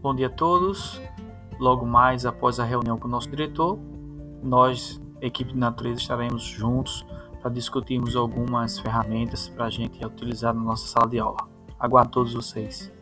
Bom dia a todos. Logo mais após a reunião com o nosso diretor, nós, equipe de natureza, estaremos juntos para discutirmos algumas ferramentas para a gente utilizar na nossa sala de aula. Aguardo todos vocês.